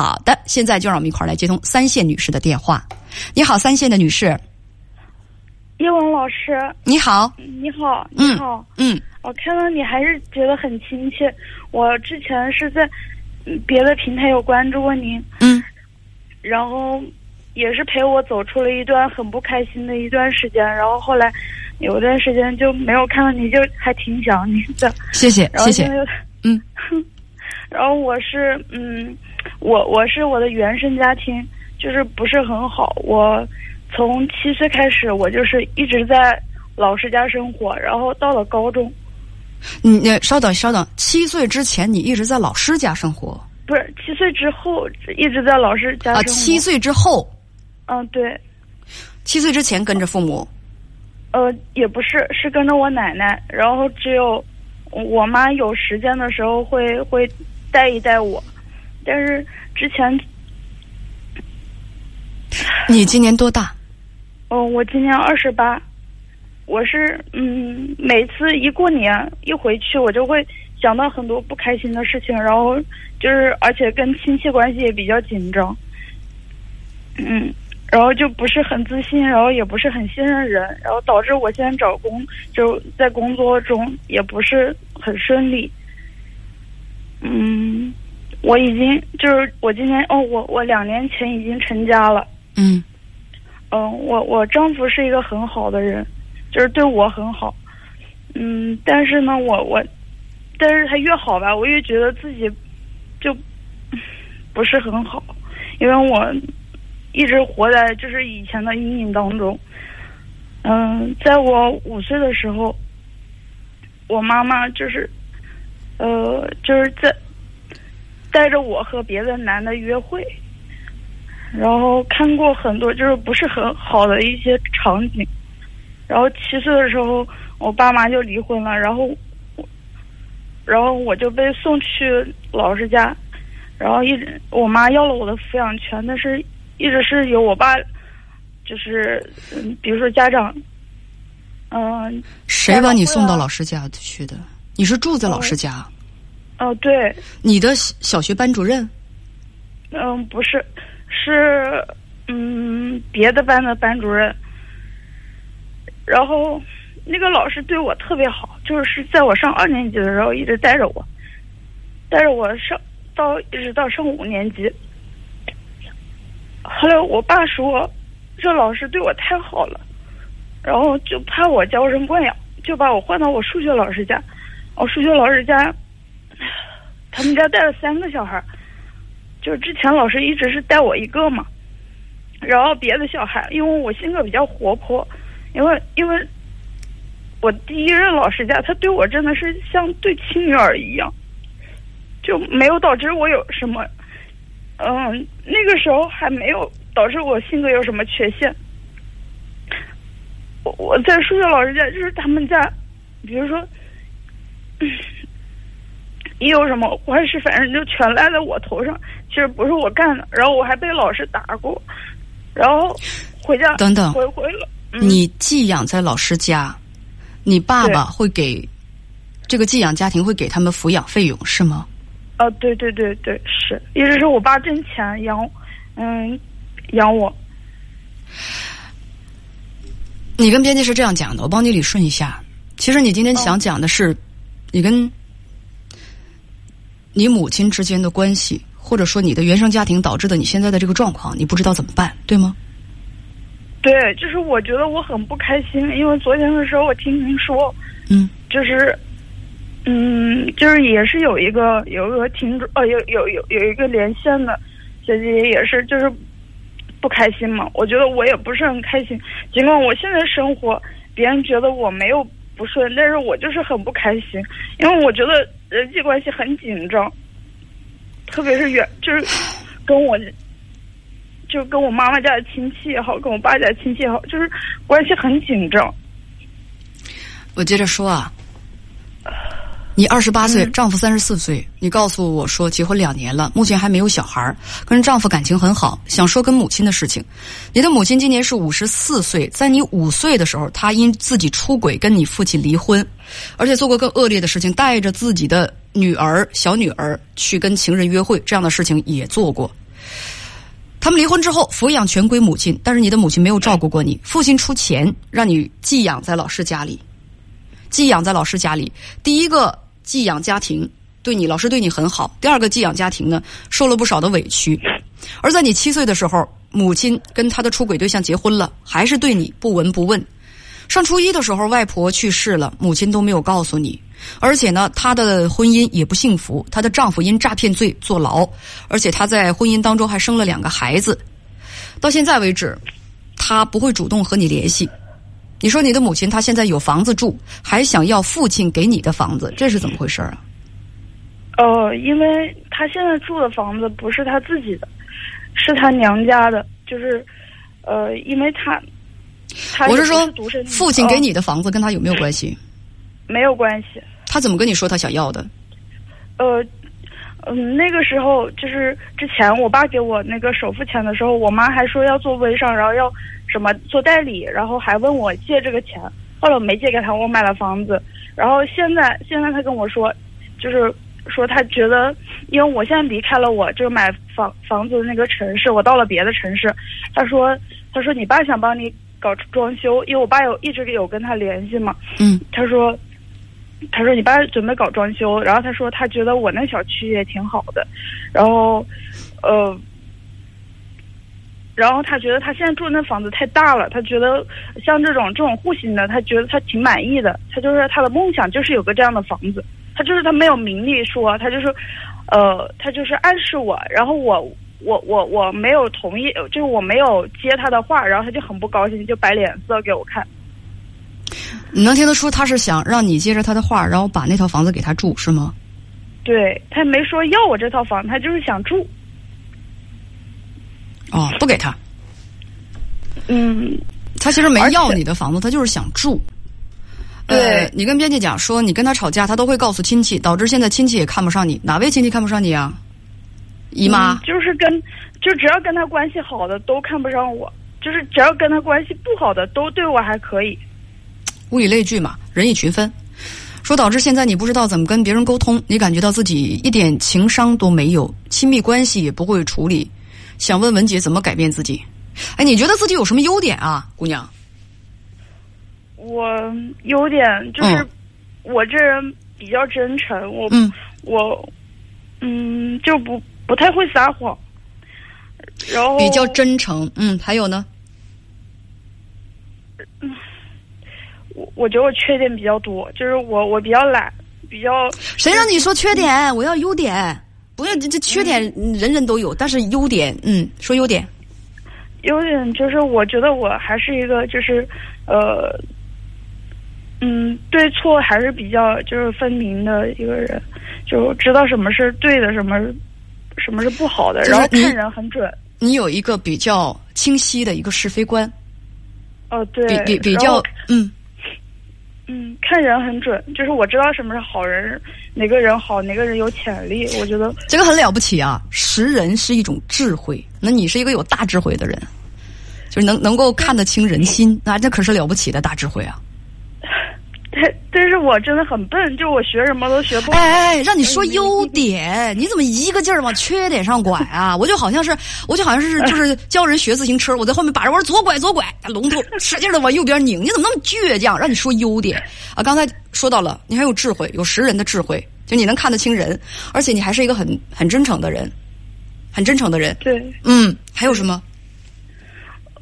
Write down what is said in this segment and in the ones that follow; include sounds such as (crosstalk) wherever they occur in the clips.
好的，现在就让我们一块儿来接通三线女士的电话。你好，三线的女士。叶文老师，你好，你好，你好，嗯，我看到你还是觉得很亲切。我之前是在别的平台有关注过您，嗯，然后也是陪我走出了一段很不开心的一段时间，然后后来有一段时间就没有看到你，就还挺想你的。谢谢，谢谢，嗯，(laughs) 然后我是嗯，我我是我的原生家庭就是不是很好，我。从七岁开始，我就是一直在老师家生活，然后到了高中。你你稍等稍等，七岁之前你一直在老师家生活？不是，七岁之后一直在老师家生活。啊，七岁之后？嗯，对。七岁之前跟着父母？呃，也不是，是跟着我奶奶。然后只有我妈有时间的时候会会带一带我，但是之前。你今年多大？哦，我今年二十八，我是嗯，每次一过年一回去，我就会想到很多不开心的事情，然后就是而且跟亲戚关系也比较紧张，嗯，然后就不是很自信，然后也不是很信任人，然后导致我现在找工就在工作中也不是很顺利，嗯，我已经就是我今年哦，我我两年前已经成家了，嗯。嗯，我我丈夫是一个很好的人，就是对我很好。嗯，但是呢，我我，但是他越好吧，我越觉得自己就不是很好，因为我一直活在就是以前的阴影当中。嗯，在我五岁的时候，我妈妈就是呃，就是在带着我和别的男的约会。然后看过很多就是不是很好的一些场景，然后七岁的时候我爸妈就离婚了，然后，然后我就被送去老师家，然后一直我妈要了我的抚养权，但是一直是由我爸，就是嗯，比如说家长，嗯，谁把你送到老师家去的？你是住在老师家？哦，对。你的小学班主任？嗯，不是。是，嗯，别的班的班主任，然后那个老师对我特别好，就是在我上二年级的时候一直带着我，带着我上到一直到上五年级。后来我爸说，这老师对我太好了，然后就怕我娇生惯养，就把我换到我数学老师家。我数学老师家，他们家带了三个小孩。就是之前老师一直是带我一个嘛，然后别的小孩，因为我性格比较活泼，因为因为，我第一任老师家他对我真的是像对亲女儿一样，就没有导致我有什么，嗯，那个时候还没有导致我性格有什么缺陷。我我在数学老师家就是他们家，比如说。一有什么坏事，反正就全赖在我头上。其实不是我干的，然后我还被老师打过，然后回家等等回回了。你寄养在老师家，你爸爸会给这个寄养家庭会给他们抚养费用是吗？啊，对对对对，是，一直是我爸挣钱养，嗯，养我。你跟编辑是这样讲的，我帮你理顺一下。其实你今天想讲的是，你跟。你母亲之间的关系，或者说你的原生家庭导致的你现在的这个状况，你不知道怎么办，对吗？对，就是我觉得我很不开心，因为昨天的时候我听您说，嗯，就是，嗯，就是也是有一个有一个听众，呃，有有有有一个连线的小姐姐也是，就是不开心嘛。我觉得我也不是很开心，尽管我现在生活别人觉得我没有不顺，但是我就是很不开心，因为我觉得。人际关系很紧张，特别是远，就是跟我，就跟我妈妈家的亲戚也好，跟我爸家亲戚也好，就是关系很紧张。我接着说啊。你二十八岁，丈夫三十四岁。你告诉我说结婚两年了，目前还没有小孩儿跟丈夫感情很好，想说跟母亲的事情。你的母亲今年是五十四岁，在你五岁的时候，她因自己出轨跟你父亲离婚，而且做过更恶劣的事情，带着自己的女儿小女儿去跟情人约会，这样的事情也做过。他们离婚之后，抚养权归母亲，但是你的母亲没有照顾过你，父亲出钱让你寄养在老师家里，寄养在老师家里。第一个寄养家庭对你，老师对你很好；第二个寄养家庭呢，受了不少的委屈。而在你七岁的时候，母亲跟他的出轨对象结婚了，还是对你不闻不问。上初一的时候，外婆去世了，母亲都没有告诉你。而且呢，她的婚姻也不幸福，她的丈夫因诈骗罪坐牢，而且她在婚姻当中还生了两个孩子。到现在为止，她不会主动和你联系。你说你的母亲她现在有房子住，还想要父亲给你的房子，这是怎么回事啊？呃，因为她现在住的房子不是她自己的，是她娘家的，就是呃，因为她。我是说，父亲给你的房子跟他有没有关系？没有关系。他怎么跟你说他想要的？呃，嗯，那个时候就是之前我爸给我那个首付钱的时候，我妈还说要做微商，然后要什么做代理，然后还问我借这个钱。后来我没借给他，我买了房子。然后现在现在他跟我说，就是说他觉得，因为我现在离开了我就买房房子的那个城市，我到了别的城市。他说，他说你爸想帮你。搞装修，因为我爸有一直有跟他联系嘛。嗯。他说，他说你爸准备搞装修，然后他说他觉得我那小区也挺好的，然后，呃，然后他觉得他现在住的那房子太大了，他觉得像这种这种户型的，他觉得他挺满意的。他就是他的梦想就是有个这样的房子，他就是他没有明利说，他就是，呃，他就是暗示我，然后我。我我我没有同意，就是我没有接他的话，然后他就很不高兴，就摆脸色给我看。你能听得出他是想让你接着他的话，然后把那套房子给他住，是吗？对他没说要我这套房，他就是想住。哦，不给他。嗯。他其实没要你的房子，他就是想住。对。你跟编辑讲说，你跟他吵架，他都会告诉亲戚，导致现在亲戚也看不上你。哪位亲戚看不上你啊？姨妈就是跟，就只要跟他关系好的都看不上我，就是只要跟他关系不好的都对我还可以。物以类聚嘛，人以群分，说导致现在你不知道怎么跟别人沟通，你感觉到自己一点情商都没有，亲密关系也不会处理，想问文姐怎么改变自己？哎，你觉得自己有什么优点啊，姑娘？我优点就是我这人比较真诚，我我嗯就不。不太会撒谎，然后比较真诚。嗯，还有呢？嗯，我我觉得我缺点比较多，就是我我比较懒，比较。谁让你说缺点？我要优点。不要这这缺点人人都有，但是优点，嗯，说优点。优点就是我觉得我还是一个就是呃，嗯，对错还是比较就是分明的一个人，就知道什么是对的，什么。什么是不好的？然后看人很准。你有一个比较清晰的一个是非观。哦，对。比比比较嗯嗯，看人很准，就是我知道什么是好人，哪个人好，哪个人有潜力。我觉得这个很了不起啊！识人是一种智慧，那你是一个有大智慧的人，就是能能够看得清人心，那这可是了不起的大智慧啊。但 (laughs) 但是我真的很笨，就我学什么都学不。哎哎，让你说优点，你怎么一个劲儿往缺点上拐啊？我就好像是，我就好像是，就是教人学自行车，我在后面把着，我说左拐左拐，龙头 (laughs) 使劲的往右边拧，你怎么那么倔强？让你说优点啊？刚才说到了，你还有智慧，有识人的智慧，就你能看得清人，而且你还是一个很很真诚的人，很真诚的人。对，嗯，还有什么？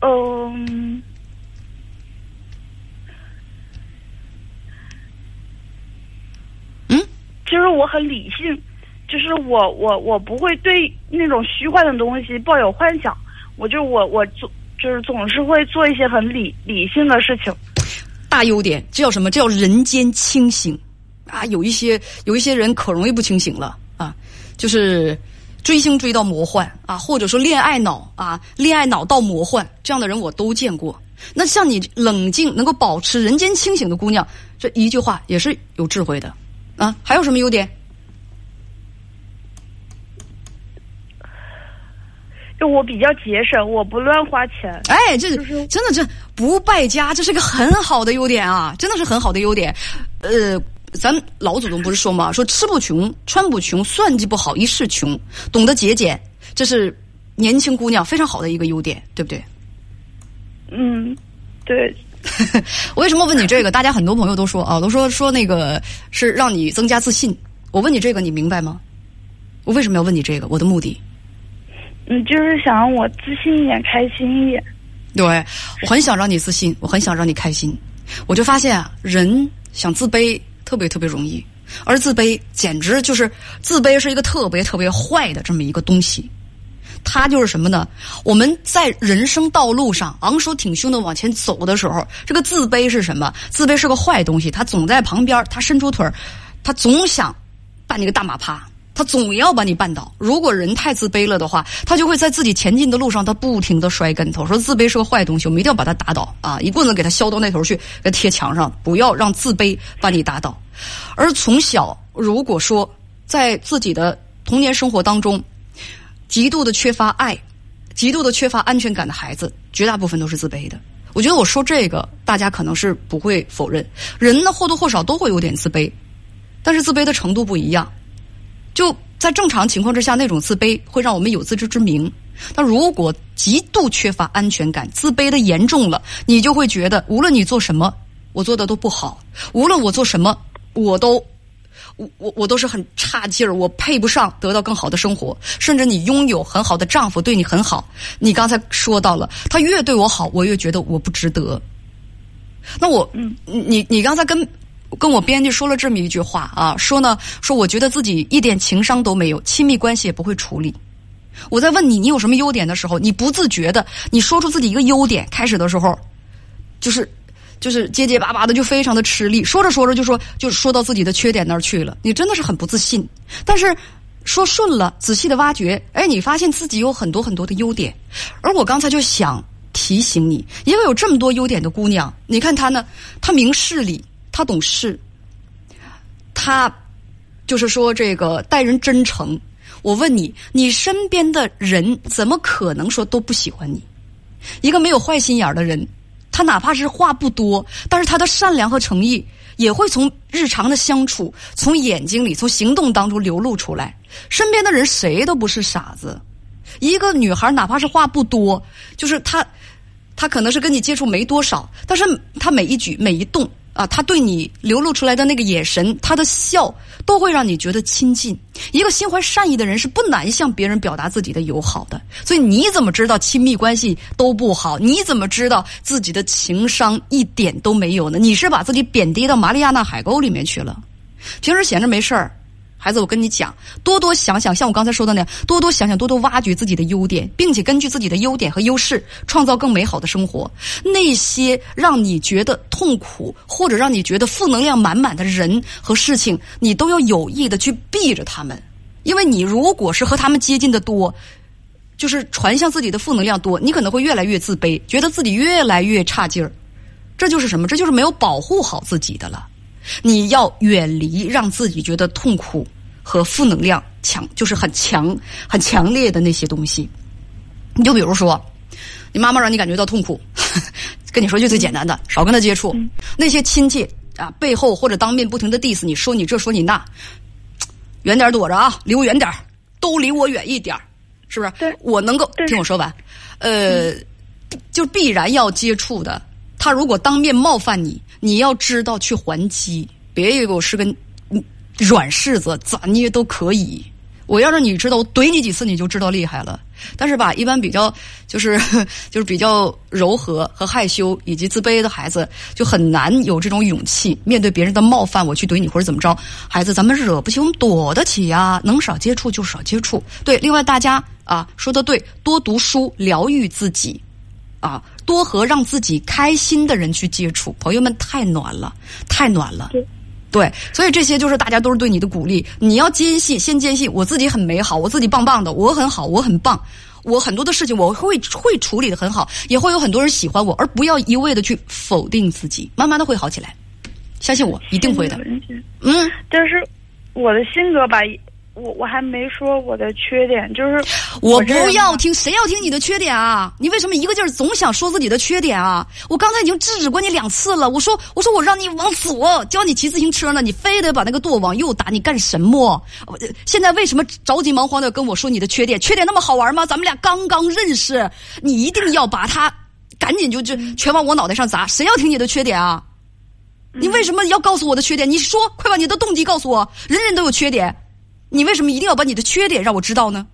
嗯。就是我很理性，就是我我我不会对那种虚幻的东西抱有幻想，我就我我做就是总是会做一些很理理性的事情。大优点，这叫什么？这叫人间清醒啊！有一些有一些人可容易不清醒了啊，就是追星追到魔幻啊，或者说恋爱脑啊，恋爱脑到魔幻这样的人我都见过。那像你冷静能够保持人间清醒的姑娘，这一句话也是有智慧的。啊，还有什么优点？就我比较节省，我不乱花钱。哎，这真的这不败家，这是个很好的优点啊！真的是很好的优点。呃，咱老祖宗不是说嘛，说吃不穷，穿不穷，算计不好，一世穷。懂得节俭，这是年轻姑娘非常好的一个优点，对不对？嗯，对。(laughs) 我为什么问你这个？大家很多朋友都说啊，都说说那个是让你增加自信。我问你这个，你明白吗？我为什么要问你这个？我的目的，嗯，就是想让我自信一点，开心一点。对，我很想让你自信，我很想让你开心。我就发现啊，人想自卑特别特别容易，而自卑简直就是自卑是一个特别特别坏的这么一个东西。他就是什么呢？我们在人生道路上昂首挺胸的往前走的时候，这个自卑是什么？自卑是个坏东西，他总在旁边，他伸出腿儿，它总想把你个大马趴，他总要把你绊倒。如果人太自卑了的话，他就会在自己前进的路上，他不停的摔跟头。说自卑是个坏东西，我们一定要把它打倒啊！一棍子给他削到那头去，给贴墙上，不要让自卑把你打倒。而从小，如果说在自己的童年生活当中，极度的缺乏爱，极度的缺乏安全感的孩子，绝大部分都是自卑的。我觉得我说这个，大家可能是不会否认。人呢或多或少都会有点自卑，但是自卑的程度不一样。就在正常情况之下，那种自卑会让我们有自知之明。但如果极度缺乏安全感，自卑的严重了，你就会觉得，无论你做什么，我做的都不好；无论我做什么，我都。我我我都是很差劲儿，我配不上得到更好的生活。甚至你拥有很好的丈夫，对你很好，你刚才说到了，他越对我好，我越觉得我不值得。那我，嗯，你你刚才跟跟我编辑说了这么一句话啊，说呢，说我觉得自己一点情商都没有，亲密关系也不会处理。我在问你，你有什么优点的时候，你不自觉的，你说出自己一个优点，开始的时候，就是。就是结结巴巴的，就非常的吃力。说着说着就说，就说到自己的缺点那儿去了。你真的是很不自信。但是说顺了，仔细的挖掘，哎，你发现自己有很多很多的优点。而我刚才就想提醒你，一个有这么多优点的姑娘，你看她呢，她明事理，她懂事，她就是说这个待人真诚。我问你，你身边的人怎么可能说都不喜欢你？一个没有坏心眼的人。他哪怕是话不多，但是他的善良和诚意也会从日常的相处、从眼睛里、从行动当中流露出来。身边的人谁都不是傻子，一个女孩哪怕是话不多，就是她，她可能是跟你接触没多少，但是她每一举每一动。啊，他对你流露出来的那个眼神，他的笑，都会让你觉得亲近。一个心怀善意的人是不难向别人表达自己的友好的。所以你怎么知道亲密关系都不好？你怎么知道自己的情商一点都没有呢？你是把自己贬低到玛利亚纳海沟里面去了？平时闲着没事儿。孩子，我跟你讲，多多想想，像我刚才说的那样，多多想想，多多挖掘自己的优点，并且根据自己的优点和优势，创造更美好的生活。那些让你觉得痛苦或者让你觉得负能量满满的人和事情，你都要有意的去避着他们，因为你如果是和他们接近的多，就是传向自己的负能量多，你可能会越来越自卑，觉得自己越来越差劲儿。这就是什么？这就是没有保护好自己的了。你要远离让自己觉得痛苦和负能量强，就是很强、很强烈的那些东西。你就比如说，你妈妈让你感觉到痛苦，(laughs) 跟你说句最简单的，少跟他接触。那些亲戚啊，背后或者当面不停的 diss 你说你这说你那，远点躲着啊，离我远点都离我远一点是不是？我能够听我说完，呃，就必然要接触的。他如果当面冒犯你，你要知道去还击，别以为我是个软柿子，咋捏都可以。我要让你知道，我怼你几次你就知道厉害了。但是吧，一般比较就是 (laughs) 就是比较柔和和害羞以及自卑的孩子，就很难有这种勇气面对别人的冒犯，我去怼你或者怎么着。孩子，咱们惹不起，我们躲得起呀。能少接触就少接触。对，另外大家啊说的对，多读书，疗愈自己。啊，多和让自己开心的人去接触，朋友们太暖了，太暖了。对，所以这些就是大家都是对你的鼓励。你要坚信，先坚信我自己很美好，我自己棒棒的，我很好，我很棒，我很多的事情我会会处理的很好，也会有很多人喜欢我，而不要一味的去否定自己，慢慢的会好起来，相信我，一定会的。嗯，但是我的性格吧，我我还没说我的缺点，就是我不要听，谁要听你的缺点啊？你为什么一个劲儿总想说自己的缺点啊？我刚才已经制止过你两次了，我说我说我让你往左，教你骑自行车呢，你非得把那个舵往右打，你干什么？现在为什么着急忙慌的跟我说你的缺点？缺点那么好玩吗？咱们俩刚刚认识，你一定要把它赶紧就就全往我脑袋上砸，谁要听你的缺点啊？你为什么要告诉我的缺点？你说，快把你的动机告诉我。人人都有缺点，你为什么一定要把你的缺点让我知道呢？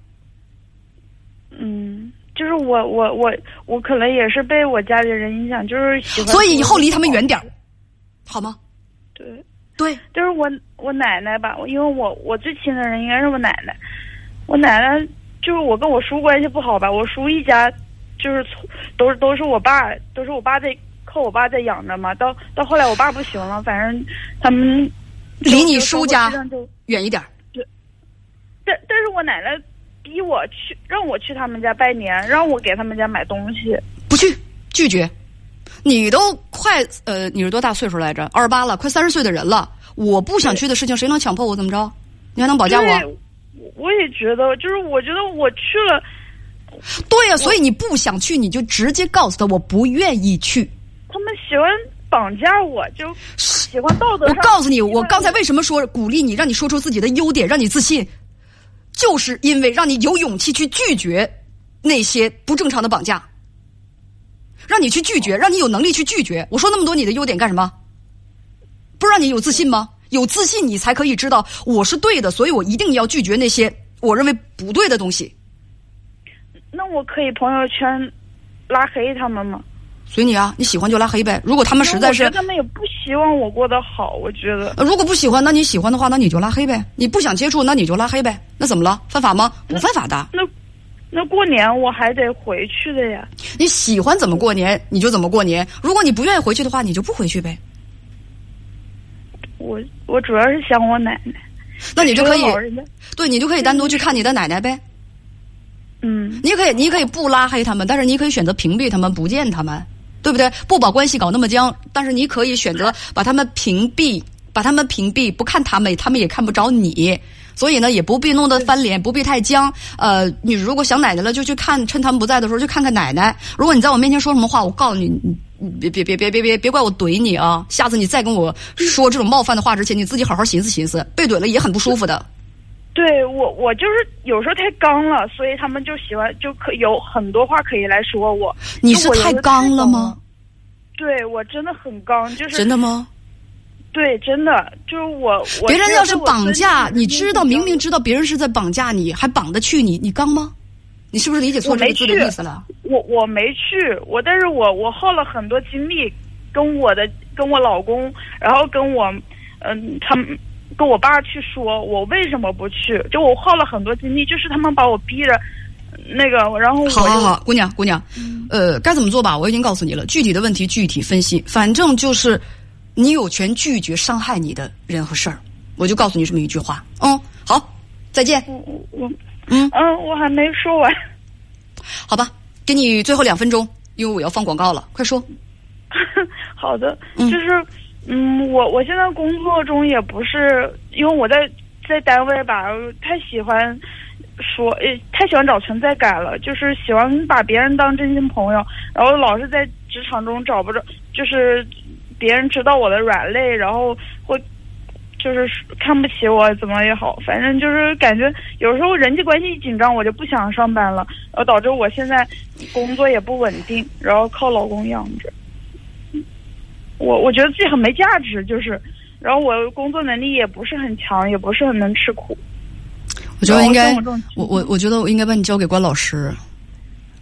嗯，就是我我我我可能也是被我家里人影响，就是喜欢。所以以后离他们远点儿，好吗？对，对，就是我我奶奶吧，因为我我最亲的人应该是我奶奶，我奶奶就是我跟我叔关系不好吧，我叔一家就是从都是都是我爸都是我爸在靠我爸在养着嘛，到到后来我爸不行了，反正他们离你叔家远一点儿。但但是我奶奶逼我去让我去他们家拜年，让我给他们家买东西。不去，拒绝。你都快呃，你是多大岁数来着？二十八了，快三十岁的人了。我不想去的事情，谁能强迫我怎么着？你还能保驾我？对我也觉得，就是我觉得我去了，对呀、所以你不想去，你就直接告诉他我不愿意去。他们喜欢绑架我，就喜欢道德上。我告诉你，我刚才为什么说鼓励你，让你说出自己的优点，让你自信，就是因为让你有勇气去拒绝那些不正常的绑架，让你去拒绝，让你有能力去拒绝。我说那么多你的优点干什么？不是让你有自信吗？有自信，你才可以知道我是对的，所以我一定要拒绝那些我认为不对的东西。那我可以朋友圈拉黑他们吗？随你啊，你喜欢就拉黑呗。如果他们实在是他们也不希望我过得好，我觉得。呃，如果不喜欢，那你喜欢的话，那你就拉黑呗。你不想接触，那你就拉黑呗。那怎么了？犯法吗？不犯法的。那那过年我还得回去的呀。你喜欢怎么过年，你就怎么过年。如果你不愿意回去的话，你就不回去呗。我我主要是想我奶奶。那你就可以对你就可以单独去看你的奶奶呗。嗯，你可以，你可以不拉黑他们，但是你可以选择屏蔽他们，不见他们，对不对？不把关系搞那么僵，但是你可以选择 (laughs) 把他们屏蔽，把他们屏蔽，不看他们，他们也看不着你。所以呢，也不必弄得翻脸，不必太僵。呃，你如果想奶奶了，就去看，趁他们不在的时候去看看奶奶。如果你在我面前说什么话，我告诉你，你别别别别别别怪我怼你啊！下次你再跟我说这种冒犯的话之前，你自己好好寻思寻思，被怼了也很不舒服的。对我我就是有时候太刚了，所以他们就喜欢就可有很多话可以来说我。你是太刚了吗？？对我真的很刚，就是真的吗？对，真的就是我。我别人要是绑架，你知道明明知道别人是在绑架你，还绑得去你，你刚吗？你是不是理解错这个字的意思了？我我没去，我但是我我耗了很多精力，跟我的跟我老公，然后跟我嗯他们跟我爸去说我为什么不去，就我耗了很多精力，就是他们把我逼着那个，然后我好好好，姑娘姑娘，呃，该怎么做吧？我已经告诉你了，具体的问题具体分析，反正就是你有权拒绝伤害你的人和事儿，我就告诉你这么一句话。嗯，好，再见。我我我嗯嗯，我还没说完。好吧，给你最后两分钟，因为我要放广告了，快说。(laughs) 好的，嗯就是嗯，嗯我我现在工作中也不是，因为我在在单位吧，太喜欢说，呃，太喜欢找存在感了，就是喜欢把别人当真心朋友，然后老是在职场中找不着，就是别人知道我的软肋，然后会。就是看不起我怎么也好，反正就是感觉有时候人际关系一紧张，我就不想上班了，然后导致我现在工作也不稳定，然后靠老公养着。我我觉得自己很没价值，就是，然后我工作能力也不是很强，也不是很能吃苦。我觉得应该我我我觉得我应该把你交给关老师，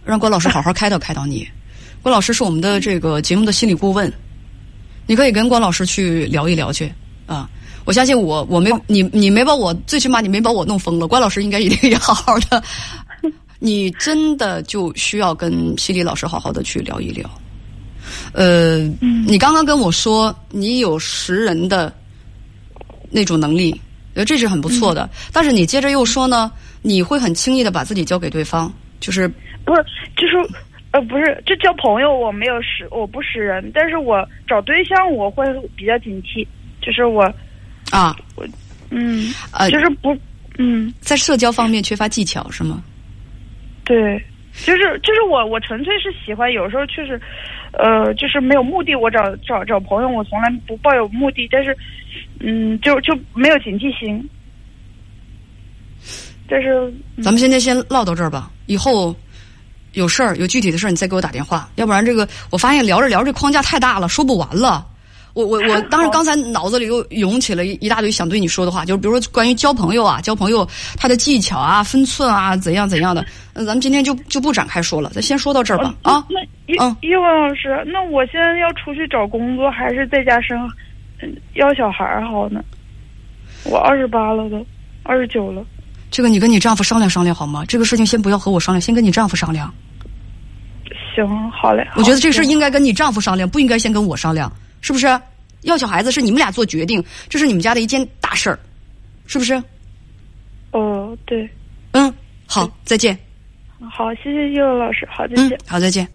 让关老师好好开导开导你。关老师是我们的这个节目的心理顾问，你可以跟关老师去聊一聊去啊。我相信我我没你你没把我最起码你没把我弄疯了，关老师应该一定也好好的。(laughs) 你真的就需要跟心理老师好好的去聊一聊。呃，你刚刚跟我说你有识人的那种能力，呃，这是很不错的。但是你接着又说呢，你会很轻易的把自己交给对方，就是不是，就是，呃，不是，这交朋友我没有识，我不识人，但是我找对象我会比较警惕，就是我，啊。我，嗯，呃，就是不，嗯，在社交方面缺乏技巧是吗？对，就是就是我我纯粹是喜欢，有时候确实，呃，就是没有目的，我找找找朋友，我从来不抱有目的，但是，嗯，就就没有警惕心。但是，咱们现在先唠到这儿吧，以后有事儿有具体的事儿你再给我打电话，要不然这个我发现聊着聊着这框架太大了，说不完了。我我我当时刚才脑子里又涌起了一一大堆想对你说的话，就是比如说关于交朋友啊，交朋友他的技巧啊、分寸啊，怎样怎样的。那咱们今天就就不展开说了，咱先说到这儿吧。啊，那叶嗯叶文老师，那我现在要出去找工作，还是在家生嗯要小孩儿好呢？我二十八了都，二十九了。这个你跟你丈夫商量商量好吗？这个事情先不要和我商量，先跟你丈夫商量。行，好嘞。我觉得这事儿应该跟你丈夫商量，不应该先跟我商量，是不是？要小孩子是你们俩做决定，这是你们家的一件大事儿，是不是？哦，对，嗯，好，再见。好，谢谢叶文老师，好，再见。嗯，好，再见。